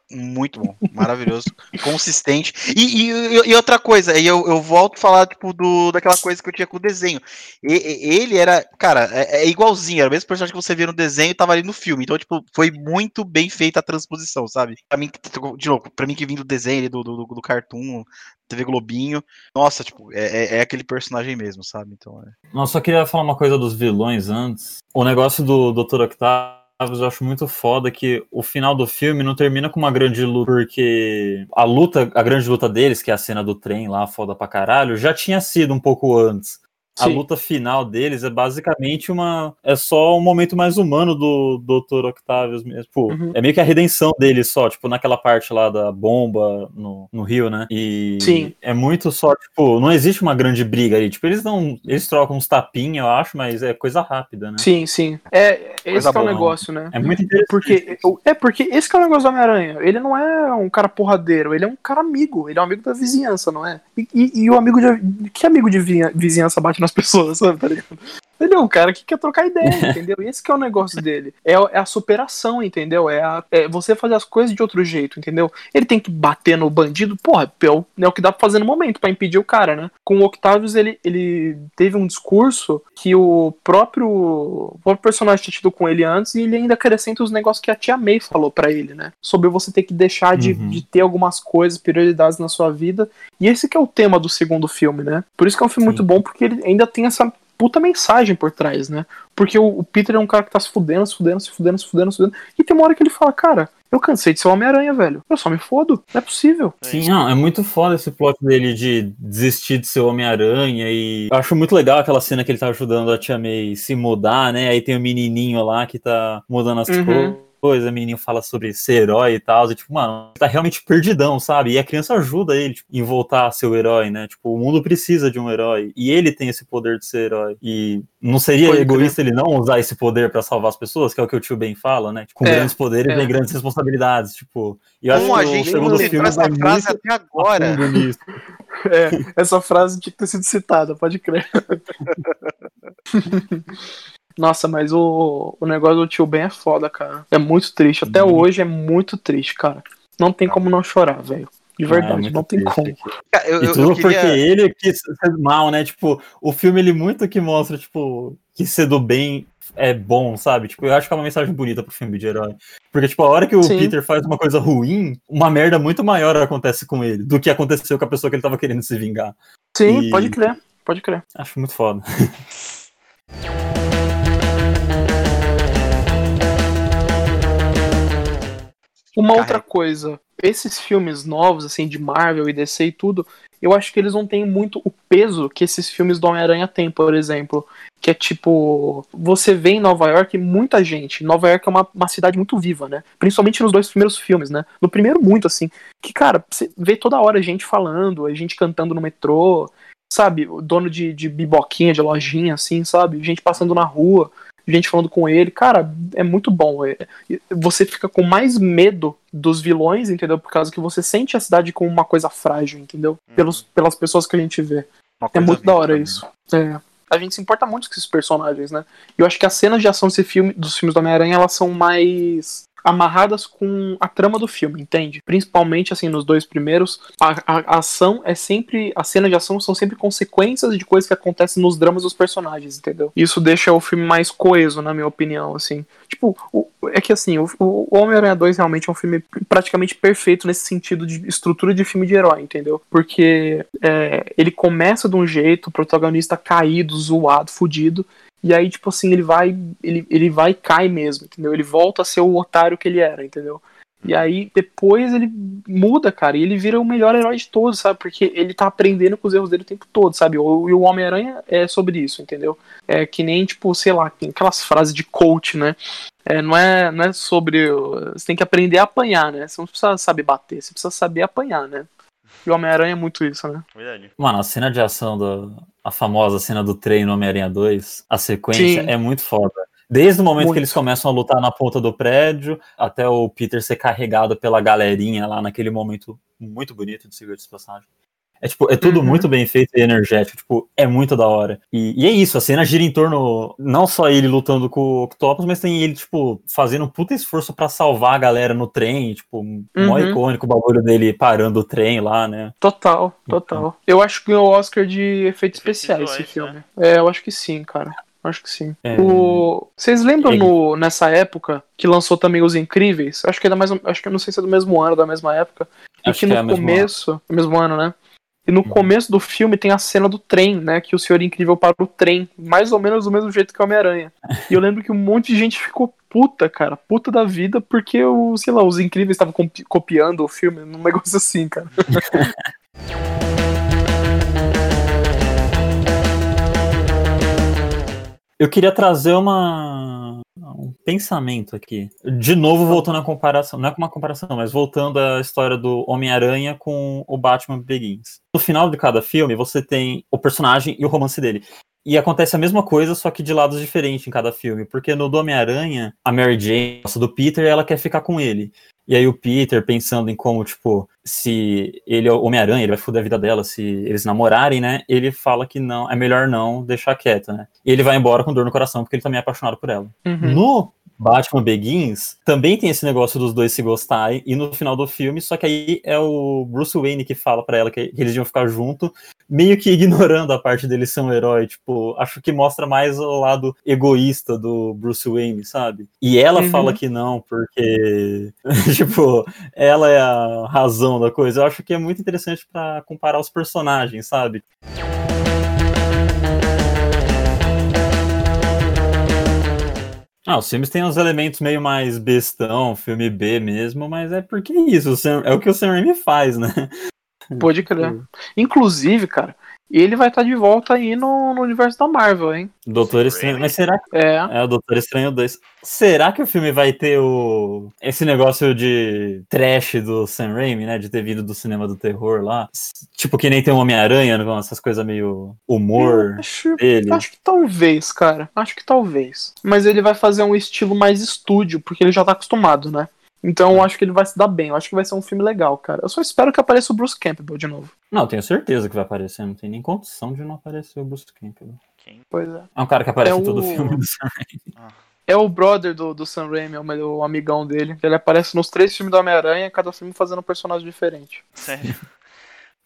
S2: muito bom. Maravilhoso. consistente. E, e, e, outra coisa, aí eu, eu volto a falar, tipo, do, daquela coisa que eu tinha com o desenho. E, ele era, cara, é, é, igualzinho. Era o mesmo personagem que você via no desenho e tava ali no filme. Então, tipo, foi muito bem feita a transposição, sabe? Pra mim, de novo, pra mim que vim do desenho, do, do, do cartoon, TV Globinho. Nossa, tipo, é, é, é, aquele personagem mesmo, sabe? Então é.
S3: Não, só queria falar uma coisa dos vilões antes. O negócio do Dr. Octavius eu acho muito foda que o final do filme não termina com uma grande luta, porque a luta, a grande luta deles, que é a cena do trem lá, foda pra caralho, já tinha sido um pouco antes. A Sim. luta final deles é basicamente uma. É só um momento mais humano do Dr. Octavius mesmo. Tipo, uhum. é meio que a redenção dele só, tipo, naquela parte lá da bomba no, no Rio, né? E
S1: Sim.
S3: é muito só, tipo, não existe uma grande briga ali. Tipo, eles não. Eles trocam uns tapinhos, eu acho, mas é coisa rápida, né?
S1: Sim, sim. É, esse é o negócio, né?
S3: É muito interessante.
S1: Porque, é porque esse é o negócio do Homem-Aranha. Ele não é um cara porradeiro, ele é um cara amigo. Ele é um amigo da vizinhança, não é? E, e, e o amigo de. Que amigo de vizinhança bate nas pessoas, sabe? Tá ligado? Ele é um cara que quer trocar ideia, entendeu? Esse que é o negócio dele. É, é a superação, entendeu? É, a, é, você fazer as coisas de outro jeito, entendeu? Ele tem que bater no bandido, porra, é o, é o que dá pra fazer no momento, para impedir o cara, né? Com o Octavius, ele, ele teve um discurso que o próprio, o próprio personagem tinha tido com ele antes, e ele ainda acrescenta os negócios que a tia May falou para ele, né? Sobre você ter que deixar de, uhum. de ter algumas coisas, prioridades na sua vida. E esse que é o tema do segundo filme, né? Por isso que é um filme Sim. muito bom, porque ele ainda tem essa puta mensagem por trás, né? Porque o, o, Peter é um cara que tá se fudendo, se fudendo, se fudendo, se fudendo, se fudendo. E tem uma hora que ele fala, cara, eu cansei de ser Homem-Aranha, velho. Eu só me fodo. Não é possível.
S3: Sim, não, é muito foda esse plot dele de desistir de ser Homem-Aranha. E eu acho muito legal aquela cena que ele tá ajudando a Tia May se mudar, né? Aí tem o menininho lá que tá mudando as uhum. Coisa, o menino fala sobre ser herói e tal, e tipo, mano, tá realmente perdidão, sabe? E a criança ajuda ele tipo, em voltar a ser o herói, né? Tipo, o mundo precisa de um herói, e ele tem esse poder de ser herói. E não seria Foi egoísta ele não usar esse poder para salvar as pessoas, que é o que o tio Ben fala, né? Tipo, com é, grandes poderes é. vem grandes responsabilidades, tipo.
S2: E eu Como acho que a gente não citou essa frase até agora.
S1: É, essa frase tinha que ter sido citada, pode crer. Nossa, mas o, o negócio do tio Ben é foda, cara. É muito triste. Até uhum. hoje é muito triste, cara. Não tem como não chorar, velho. De verdade, ah, é não tem como.
S3: Eu, eu, e tudo eu queria... porque ele quis ser mal, né? Tipo, o filme ele muito que mostra, tipo, que ser do bem é bom, sabe? Tipo, eu acho que é uma mensagem bonita pro filme de herói. Porque, tipo, a hora que o Sim. Peter faz uma coisa ruim, uma merda muito maior acontece com ele do que aconteceu com a pessoa que ele tava querendo se vingar.
S1: Sim, e... pode crer, pode crer.
S3: Acho muito foda.
S1: Uma
S2: Carrega.
S1: outra coisa, esses filmes novos, assim, de Marvel e DC e tudo, eu acho que eles não têm muito o peso que esses filmes do Homem-Aranha têm, por exemplo. Que é tipo, você vê em Nova York muita gente. Nova York é uma, uma cidade muito viva, né? Principalmente nos dois primeiros filmes, né? No primeiro, muito, assim. Que, cara, você vê toda hora gente falando, a gente cantando no metrô, sabe? O dono de, de biboquinha, de lojinha, assim, sabe? Gente passando na rua, gente falando com ele. Cara, é muito bom. É- você fica com mais medo dos vilões, entendeu? Por causa que você sente a cidade como uma coisa frágil, entendeu? Pelos, pelas pessoas que a gente vê. É muito da hora
S2: também.
S1: isso. É. A gente se importa muito com esses personagens, né? E eu acho que as cenas de ação desse filme, dos filmes do Homem-Aranha, elas são mais amarradas com a trama do filme, entende? Principalmente, assim, nos dois primeiros, a, a- a ação é sempre. As cenas de ação são sempre consequências de coisas que acontecem nos dramas dos personagens, entendeu? Isso deixa o filme mais coeso, na minha opinião, assim. Tipo, o- é que assim, o, o Homem-Aranha 2 realmente é um filme praticamente perfeito nesse sentido de estrutura de filme de herói, entendeu? Porque é, ele começa de um jeito, o protagonista caído, zoado, fudido, e aí, tipo assim, ele vai. Ele, ele vai e cai mesmo, entendeu? Ele volta a ser o otário que ele era, entendeu? E aí, depois ele muda, cara, e ele vira o melhor herói de todos, sabe? Porque ele tá aprendendo com os erros dele o tempo todo, sabe? O- E o Homem-Aranha é sobre isso, entendeu? É que nem, tipo, sei lá, aquelas frases de coach, né? É, não, é, não é sobre. Você tem que aprender a apanhar, né? Você não precisa saber bater, você precisa saber apanhar, né? E o Homem-Aranha é muito isso, né?
S4: Verdade.
S3: Mano, a cena de ação, do, a famosa cena do trem no Homem-Aranha 2, a sequência
S1: Sim.
S3: é muito foda. Desde o momento
S1: Muito.
S3: que eles começam a lutar na ponta do prédio, até o Peter ser carregado pela galerinha lá naquele momento muito bonito de seguir esse personagem. É tipo, é tudo
S1: Uhum.
S3: muito bem feito e energético, tipo, é muito da hora. E, e é isso, a cena gira em torno, não só ele lutando com o Octopus, mas tem ele, tipo, fazendo um puta esforço pra salvar a galera no trem, tipo, mó
S1: Uhum.
S3: icônico o bagulho dele parando o trem lá, né?
S1: Total, total. Eu acho que ganhou o Oscar de efeitos especiais esse
S4: visuais,
S1: filme. É, eu acho que sim, cara. Acho que sim.
S3: É.
S1: O... Vocês lembram
S3: É.
S1: no, nessa época que lançou também Os Incríveis? Acho que é da mesma, acho que eu não sei se é do mesmo ano, da mesma época. E
S3: Acho
S1: que
S3: que
S1: no
S3: é
S1: começo, mesmo ano, né? E no
S3: Uhum.
S1: começo do filme tem a cena do trem, né? Que o Senhor Incrível para o trem, mais ou menos do mesmo jeito que o Homem-Aranha. E eu lembro que um monte de gente ficou puta, cara, puta da vida, porque o, sei lá, os Incríveis estavam copi- copiando o filme, num negócio assim, cara.
S3: Eu queria trazer uma um pensamento aqui. De novo, voltando à comparação, não é uma comparação, mas voltando à história do Homem-Aranha com o Batman Begins. No final de cada filme, você tem o personagem e o romance dele. E acontece a mesma coisa, só que de lados diferentes em cada filme. Porque no do Homem-Aranha, a Mary Jane gosta do Peter ela quer ficar com ele. E aí o Peter, pensando em como, tipo, se ele é o Homem-Aranha, ele vai foder a vida dela se eles namorarem, né? Ele fala que não, é melhor não deixar quieto, né? E ele vai embora com dor no coração porque ele também é apaixonado por ela.
S1: Uhum.
S3: No Batman Begins, também tem esse negócio dos dois se gostarem, e no final do filme, só que aí é o Bruce Wayne que fala pra ela que, que eles iam ficar junto, meio que ignorando a parte dele ser um herói, tipo, acho que mostra mais o lado egoísta do Bruce Wayne, sabe? E ela
S1: Uhum.
S3: fala que não, porque, tipo, ela é a razão da coisa. Eu acho que é muito interessante pra comparar os personagens, sabe? Ah, os filmes têm uns elementos meio mais bestão, filme B mesmo, mas é porque é isso, o Sam- é o que o Sam Raimi faz, né?
S1: Pode crer. Inclusive, cara, ele vai estar de volta aí no, no universo da Marvel, hein?
S3: Doutor Estranho, mas será que
S1: É.
S3: é o Doutor Estranho 2? Será que o filme vai ter o esse negócio de trash do Sam Raimi, né, de ter vindo do cinema do terror lá? Tipo que nem tem o Homem-Aranha, né, essas coisas meio humor
S1: Acho,
S3: dele.
S1: acho que talvez, cara. Acho que talvez. Mas ele vai fazer um estilo mais estúdio, porque ele já tá acostumado, né? Então eu acho que ele vai se dar bem. Eu acho que vai ser um filme legal, cara. Eu só espero que apareça o Bruce Campbell de novo.
S3: Não, tenho certeza que vai aparecer, não tem nem condição de não aparecer o Bruce Campbell.
S4: Quem?
S1: Pois é.
S3: É um cara que aparece
S1: É
S3: em todo
S1: o-
S3: filme do Sam Raimi.
S1: É o brother do, do Sam Raimi, é o, meu- o amigão dele. Ele aparece nos três filmes do Homem-Aranha, cada filme fazendo um personagem diferente.
S4: Sério?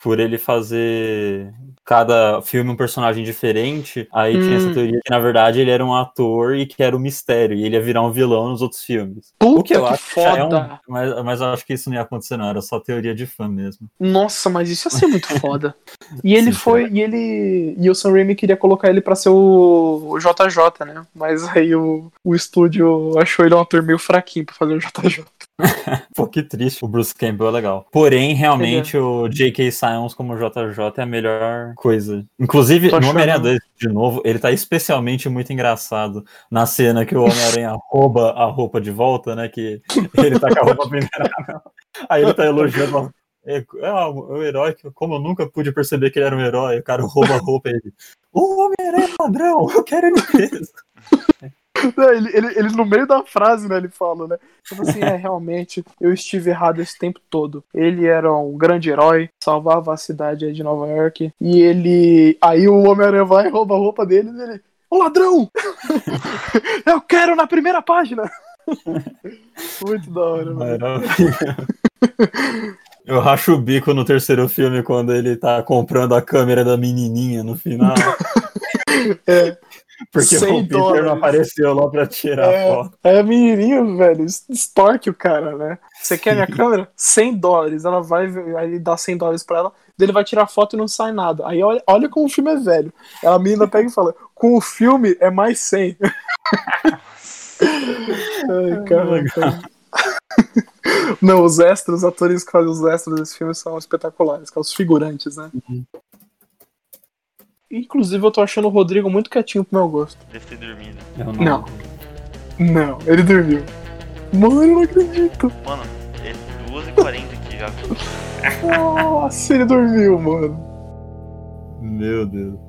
S3: por ele fazer cada filme um personagem diferente, aí tinha
S1: Hum.
S3: essa teoria que, na verdade, ele era um ator e que era um mistério, e ele ia virar um vilão nos outros filmes.
S1: Puta
S3: o que eu
S1: que
S3: acho que já é um.
S1: foda!
S3: Mas, mas eu acho que isso não ia acontecer, não. Era só teoria de fã mesmo.
S1: Nossa, mas isso ia ser muito foda. E ele
S3: Sim,
S1: foi. E ele. E o Sam Raimi queria colocar ele pra ser o, o JJ, né? Mas aí o, o estúdio achou ele um ator meio fraquinho pra fazer o JJ.
S3: Pô, que triste. O Bruce Campbell é legal. Porém, realmente, o J.K. Simons como JJ é a melhor coisa. Inclusive,
S1: Tô
S3: no Homem-Aranha
S1: achando-
S3: 2, de novo, ele tá especialmente muito engraçado na cena que o Homem-Aranha rouba a roupa de volta, né? Que ele tá com a roupa penteada. Aí ele tá elogiando. É, é o herói que, como eu nunca pude perceber que ele era um herói, o cara rouba a roupa e ele. O Homem-Aranha é ladrão, eu quero ele preso.
S1: Não, ele, ele, ele, no meio da frase, né, ele fala, né? Tipo assim, é, realmente, eu estive errado esse tempo todo. Ele era um grande herói, salvava a cidade de Nova York. E ele. Aí o Homem-Aranha vai, rouba a roupa dele e ele. Ô ladrão! eu quero na primeira página! Muito da hora, mano.
S3: Eu racho o bico no terceiro filme quando ele tá comprando a câmera da menininha no final.
S1: É.
S3: Porque
S1: 100
S3: o Peter
S1: dólares.
S3: não apareceu lá pra tirar
S1: É,
S3: foto.
S1: é a menininha, velho, extorque o cara, né? Você quer minha câmera? 100 dólares. Ela vai, aí ele dá 100 dólares pra ela, ele vai tirar foto e não sai nada. Aí olha, olha como o filme é velho. Aí a menina pega e fala: com o filme é mais 100. Ai, cara. Não, os extras, os atores que fazem os extras desse filme são espetaculares, que são os figurantes, né? Inclusive, eu tô achando o Rodrigo muito quietinho pro meu gosto.
S4: Deve ter dormido.
S3: Eu
S1: Não. Não, ele dormiu. Mano, eu não acredito.
S4: Mano, é 2h40 aqui já.
S1: Nossa, ele dormiu, mano.
S3: Meu Deus.